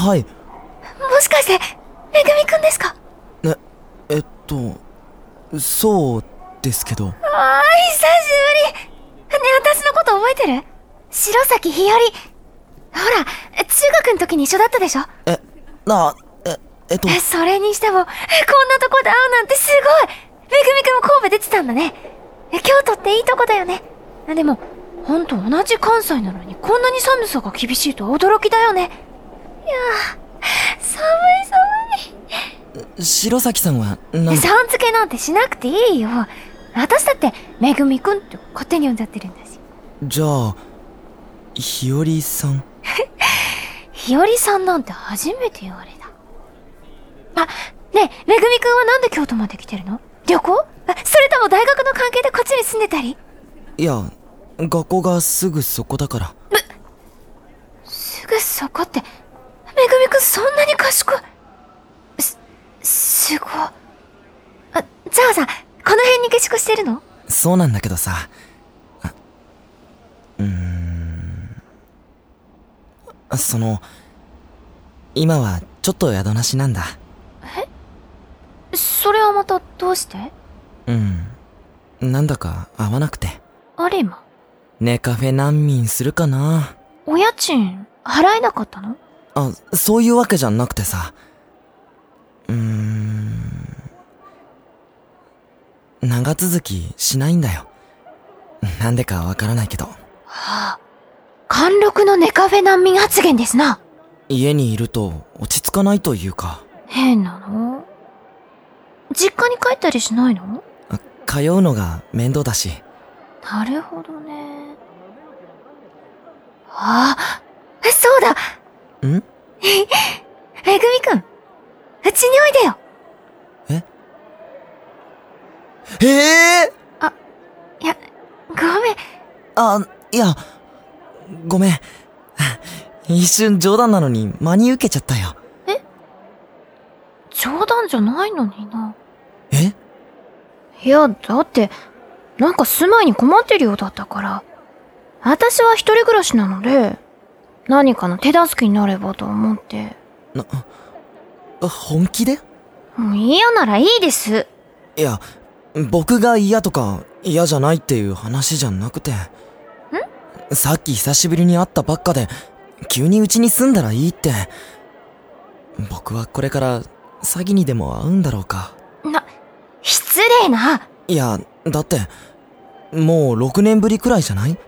はい。もしかして、めぐみくんですか？え、えっと、そうですけど。ああ、久しぶり。ね、私のこと覚えてる？白崎ひより。ほら、中学の時に一緒だったでしょ？え、な、え、えっと、えそれにしても、こんなとこで会うなんてすごいめぐみくんも神戸出てたんだね。え京都っていいとこだよね。でも、ほんと同じ関西なのにこんなに寒さが厳しいとは驚きだよね。いやー、寒い寒い。白崎さんは、なんさん付けなんてしなくていいよ。私だって、めぐみくんって勝手に呼んじゃってるんだし。じゃあ、ひよりさん？ひよりさんなんて初めて言われた。あ、ねえ、めぐみくんはなんで京都まで来てるの？旅行？あそれとも大学の関係でこっちに住んでたり？いや、学校がすぐそこだから。すぐそこって、めぐみくんそんなに賢い。す、すごい。あ、じゃあさ、この辺に下宿してるの？そうなんだけどさ。あうーん。その、今はちょっと宿なしなんだ。それはまたどうして？うん。なんだか合わなくて。あれ今。ネカフェ難民するかなお家賃、払えなかったの？あ、そういうわけじゃなくてさ。うーん。長続きしないんだよ。なんでかわからないけど。はあ。貫禄のネカフェ難民発言ですな。家にいると落ち着かないというか、変なの？実家に帰ったりしないの？あ通うのが面倒だし。なるほどね。ああ、そうだん？めぐみくん、うちにおいでよえ？えいや、ごめん。あ、いや、ごめん。一瞬冗談なのに真に受けちゃったよ。冗談じゃないのにな。え？いや、だって、なんか住まいに困ってるようだったから。私は一人暮らしなので、何かの手助けになればと思って。本気で？もう嫌ならいいです。いや、僕が嫌とか嫌じゃないっていう話じゃなくて。さっき久しぶりに会ったばっかで、急にうちに住んだらいいって。僕はこれから詐欺にでも会うんだろうか。な、失礼な。いや、だって、もう6年ぶりくらいじゃない？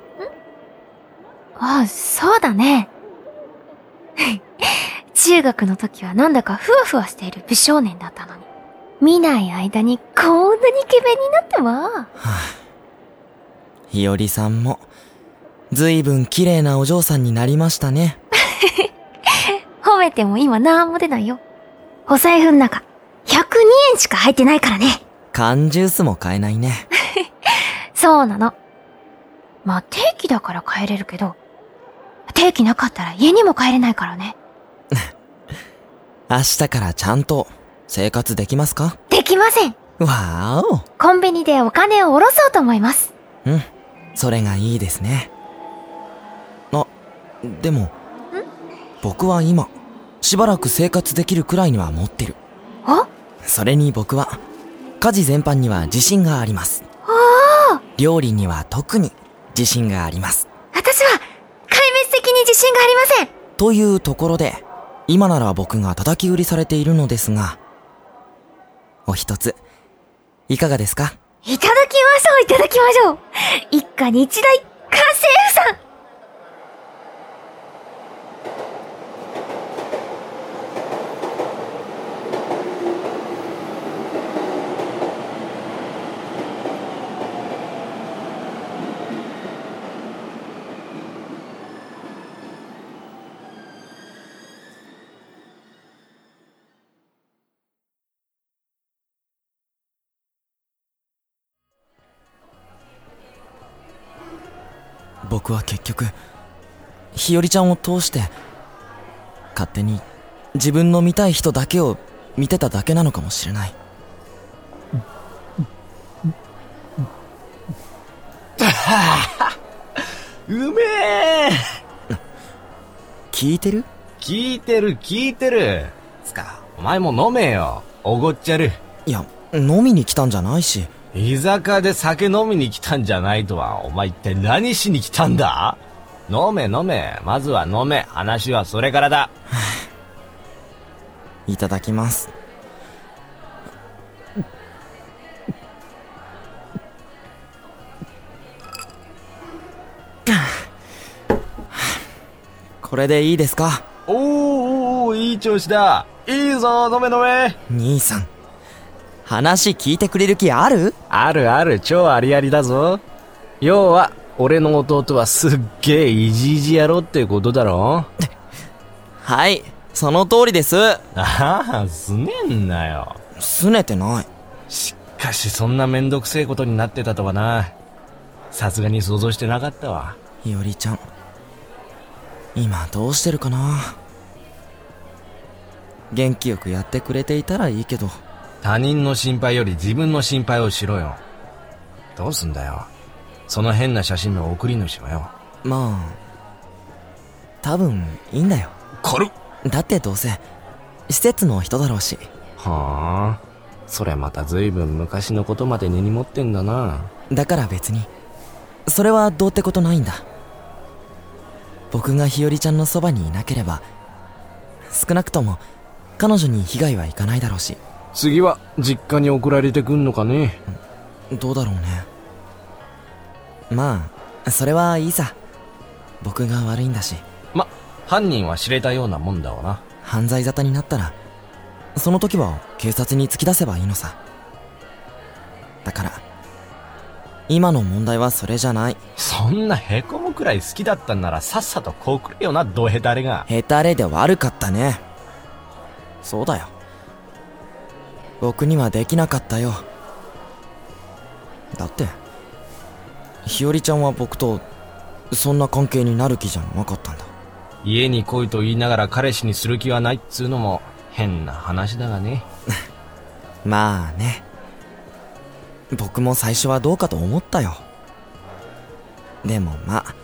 ああ、そうだね。中学の時はなんだかふわふわしている美少年だったのに。見ない間にこんなにイケメンになったわ。ひよりさんも、ずいぶん綺麗なお嬢さんになりましたね。褒めても今なんも出ないよ。お財布の中、102円しか入ってないからね。缶ジュースも買えないね。そうなの。まあ定期だから帰れるけど、定期なかったら家にも帰れないからね。明日からちゃんと生活できますか？できません。わーお。コンビニでお金を下ろそうと思います。うん。それがいいですね。あ、でも、僕は今、しばらく生活できるくらいには持ってる。あ？それに僕は、家事全般には自信があります。料理には特に自信があります。私は、信がありません。というところで、今なら僕が叩き売りされているのですが、お一つ、いかがですか？いただきましょう、いただきましょう。一家に一台、家政婦さん僕は結局、日和ちゃんを通して、勝手に自分の見たい人だけを見てただけなのかもしれない。うめえ聞いてる？聞いてる聞いてる。つか、お前も飲めよ。おごっちゃる。いや、飲みに来たんじゃないし。居酒屋で酒飲みに来たんじゃないとは、お前一体何しに来たんだ？飲め飲め。まずは飲め。話はそれからだ。いただきます。これでいいですか？おーおーいい調子だ。いいぞ、飲め飲め。兄さん。話聞いてくれる気ある？あるある、超ありありだぞ。要は、俺の弟はすっげえいじいじ野郎ってことだろ？はい、その通りです。ああ、すねんなよ。すねてない。しかしそんなめんどくせえことになってたとはな。さすがに想像してなかったわ。いおりちゃん。今どうしてるかな？元気よくやってくれていたらいいけど。他人の心配より自分の心配をしろよ。どうすんだよ。その変な写真の送り主はよ。まあ、多分いいんだよ。軽っだってどうせ、施設の人だろうし。はあ。それまた随分昔のことまで根に持ってんだな。だから別に、それはどうってことないんだ。僕が日和ちゃんのそばにいなければ、少なくとも彼女に被害はいかないだろうし、次は実家に送られてくんのかね？どうだろうね。まあ、それはいいさ。僕が悪いんだし、ま、犯人は知れたようなもんだわな。犯罪沙汰になったら、その時は警察に突き出せばいいのさ。だから、今の問題はそれじゃない。そんな凹むくらい好きだったんならさっさとこうくれよな、ドヘタレが。ヘタレで悪かったね。そうだよ。僕にはできなかったよ。だって、日和ちゃんは僕と、そんな関係になる気じゃなかったんだ。家に来いと言いながら彼氏にする気はないっつうのも変な話だがね。まあね。僕も最初はどうかと思ったよ。でもまあ、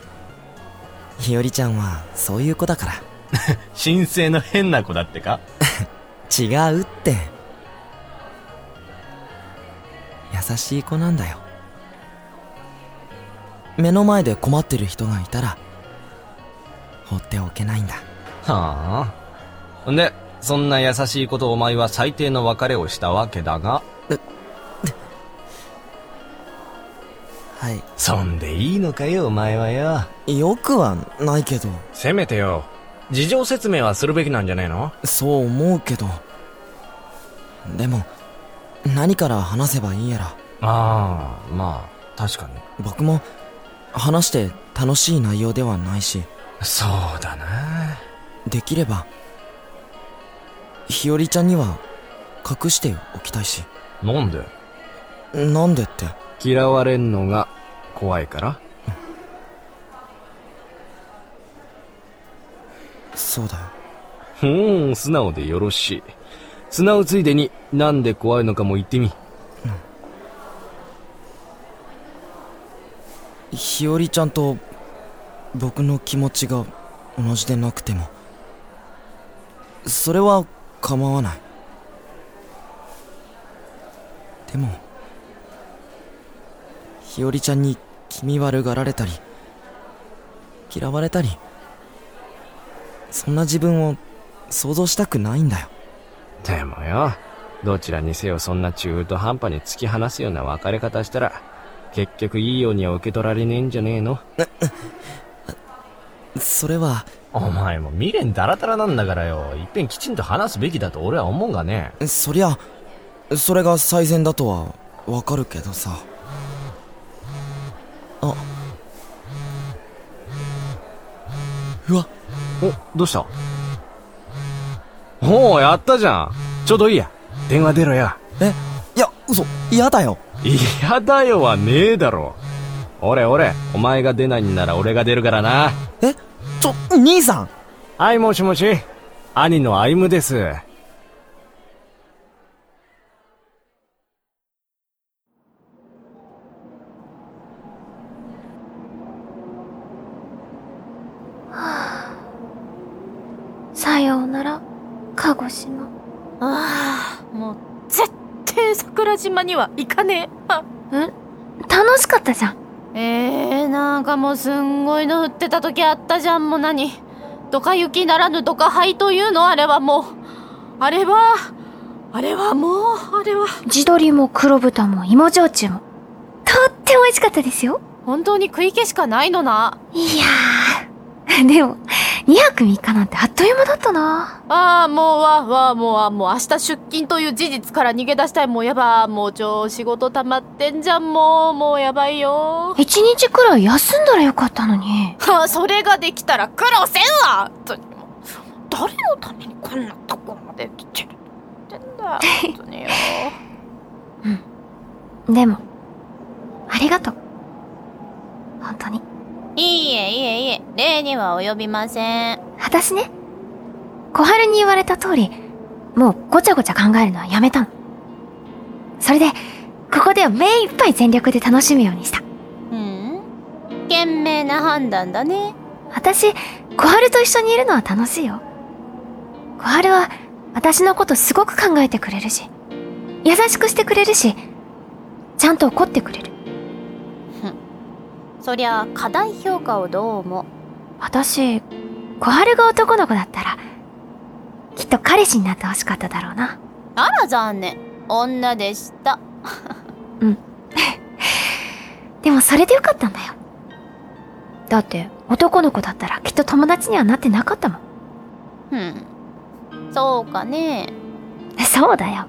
日和ちゃんはそういう子だから。神聖の変な子だってか？違うって。しい子なんだよ。目の前で困ってる人がいたら、放っておけないんだ。はあ。んで、そんな優しいことお前は最低の別れをしたわけだが、はい。そんでいいのかよ、お前はよ。よくはないけど、せめてよ、事情説明はするべきなんじゃねえの？そう思うけど。でも、何から話せばいいやら。ああ、まあ、確かに。僕も、話して楽しい内容ではないし、そうだな。できれば、日和ちゃんには隠しておきたいし。なんで？なんでって？嫌われんのが怖いから？そうだよ。ふーん、素直でよろしい。素直ついでになんで怖いのかも言ってみ。うん日和ちゃんと僕の気持ちが同じでなくてもそれは構わないでも日和ちゃんに気味悪がられたり嫌われたりそんな自分を想像したくないんだよでもよ、どちらにせよそんな中途半端に突き放すような別れ方したら、結局いいようには受け取られねえんじゃねえの？それは。お前も未練ダラダラなんだからよ。いっぺんきちんと話すべきだと俺は思うがね。そりゃそれが最善だとはわかるけどさ。あ。うわ。お、どうした？おお、やったじゃん。ちょうどいいや。電話出ろよ。え？いや嘘嫌だよ嫌だよはねえだろ。俺俺、お前が出ないんなら俺が出るからな。え？ちょ兄さんはい、もしもし。兄の歩夢です。さようなら、鹿児島。ああ、もう絶対桜島には行かねえ。あ楽しかったじゃん。えー、なんかもうすんごいの降ってた時あったじゃん、もう何。ドカ雪ならぬドカ灰というのあれはもう、あれは、あれはもう、あれは。地鶏も黒豚も芋焼酎も。とっても美味しかったですよ。本当に食い気しかないのな。いやー。でも、2泊3日なんてあっという間だったな。ああ、もうわ、わ、もうわ、もう明日出勤という事実から逃げ出したい。もうやば。もう超仕事溜まってんじゃん、もう。もうやばいよ。一日くらい休んだらよかったのに。はあ、それができたら苦労せんわ誰のためにこんなとこまで来てるってんだ本当によ。でも、ありがとう。本当に。いいえ、いえ、いえ。礼には及びません。私ね、小春に言われた通り、もうごちゃごちゃ考えるのはやめたの。それで、ここでは目いっぱい全力で楽しむようにした。うん賢明な判断だね。私、小春と一緒にいるのは楽しいよ。小春は、私のことすごく考えてくれるし、優しくしてくれるし、ちゃんと怒ってくれる。そりゃ、課題評価をどうも。私、小春が男の子だったら、きっと彼氏になってほしかっただろうな。あら残念。女でした。でもそれでよかったんだよ。だって、男の子だったらきっと友達にはなってなかったもん。うん。そうかね。そうだよ。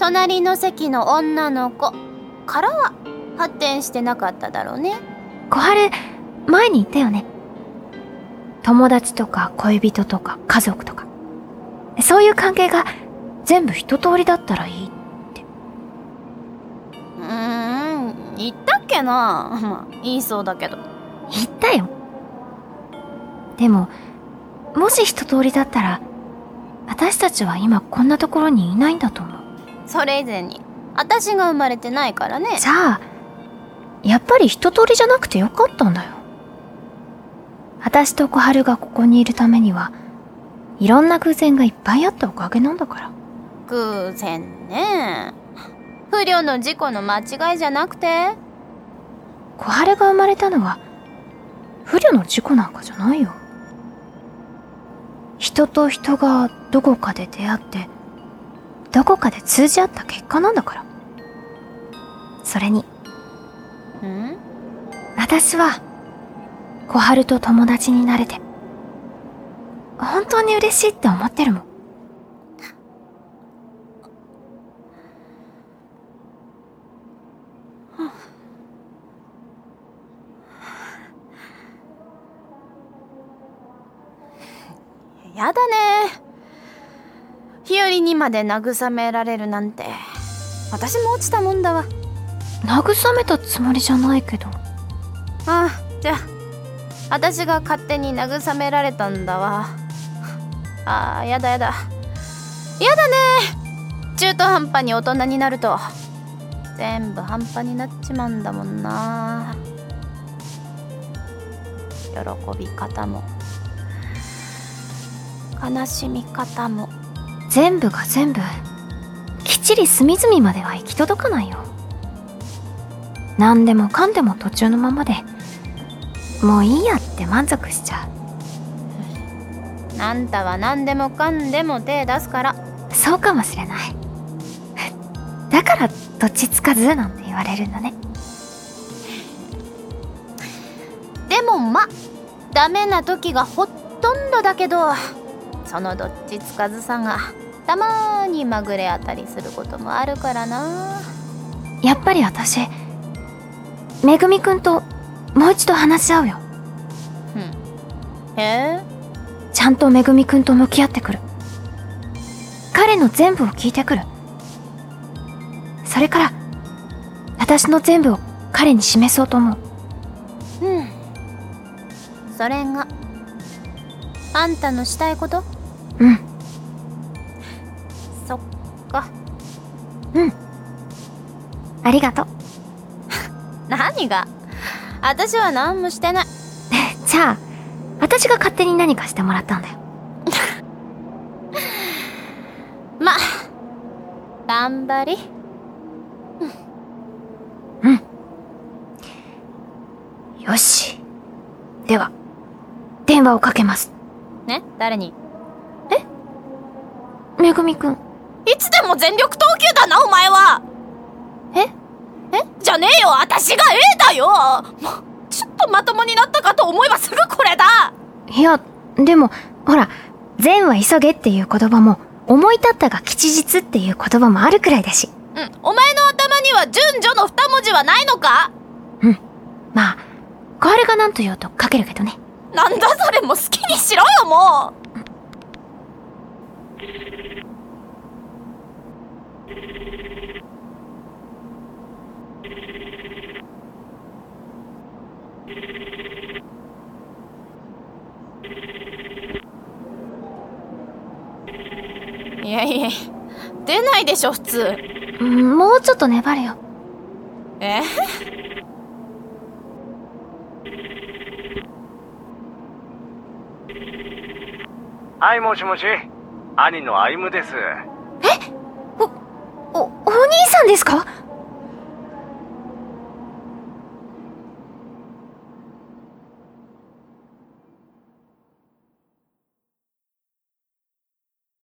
隣の席の女の子からは発展してなかっただろうね。小春、前に言ったよね。友達とか恋人とか家族とか。そういう関係が全部一通りだったらいい。うーん、言ったっけなまあ、言いそうだけど。言ったよ。でも、もし一通りだったら、私たちは今こんなところにいないんだと思う。それ以前に、私が生まれてないからね。じゃあ、やっぱり一通りじゃなくてよかったんだよ。私と小春がここにいるためには、いろんな偶然がいっぱいあったおかげなんだから。偶然ね。不慮の事故の間違いじゃなくて小春が生まれたのは、不慮の事故なんかじゃないよ。人と人がどこかで出会って、どこかで通じ合った結果なんだから。それに、ん私は、小春と友達になれて、本当に嬉しいって思ってるもん。やだね。日和にまで慰められるなんて。私も落ちたもんだわ。慰めたつもりじゃないけど。ああ、じゃあ、私が勝手に慰められたんだわ。ああ、やだやだ。やだね。中途半端に大人になると、全部半端になっちまうんだもんな。喜び方も、悲しみ方も。全部が全部、きっちり隅々までは行き届かないよ。何でもかんでも途中のままで、もういいやって満足しちゃあんたは何でもかんでも手出すから。う。そうかもしれない。だから、どっちつかずなんて言われるんだね。でもまダメな時がほとんどだけどそのどっちつかずさがたまにまぐれ当たりすることもあるからなやっぱり私、めぐみくんともう一度話し合うよ。へえちゃんとめぐみくんと向き合ってくる。彼の全部を聞いてくる。それから、私の全部を彼に示そうと思う。うんそれがあんたのしたいこと？うん、そっかありがとう。何が？私は何もしてない。じゃあ、私が勝手に何かしてもらったんだよ。ま頑張り。よし。では、電話をかけます。ね？誰に？めぐみくん。いつでも全力投球だなお前は。ええじゃねえよ私が A だよ。もうちょっとまともになったかと思えばすぐこれだ。いや、でも、ほら、善は急げっていう言葉も、思い立ったが吉日っていう言葉もあるくらいだし。うんお前の頭には順序の二文字はないのか？まあ、小春が何と言おうと書けるけどね。なんだそれもう好きにしろよもう いやいや出ないでしょ普通うんもうちょっと粘れよ。え？はい、もしもし。兄の歩夢です。お、お兄さんですか？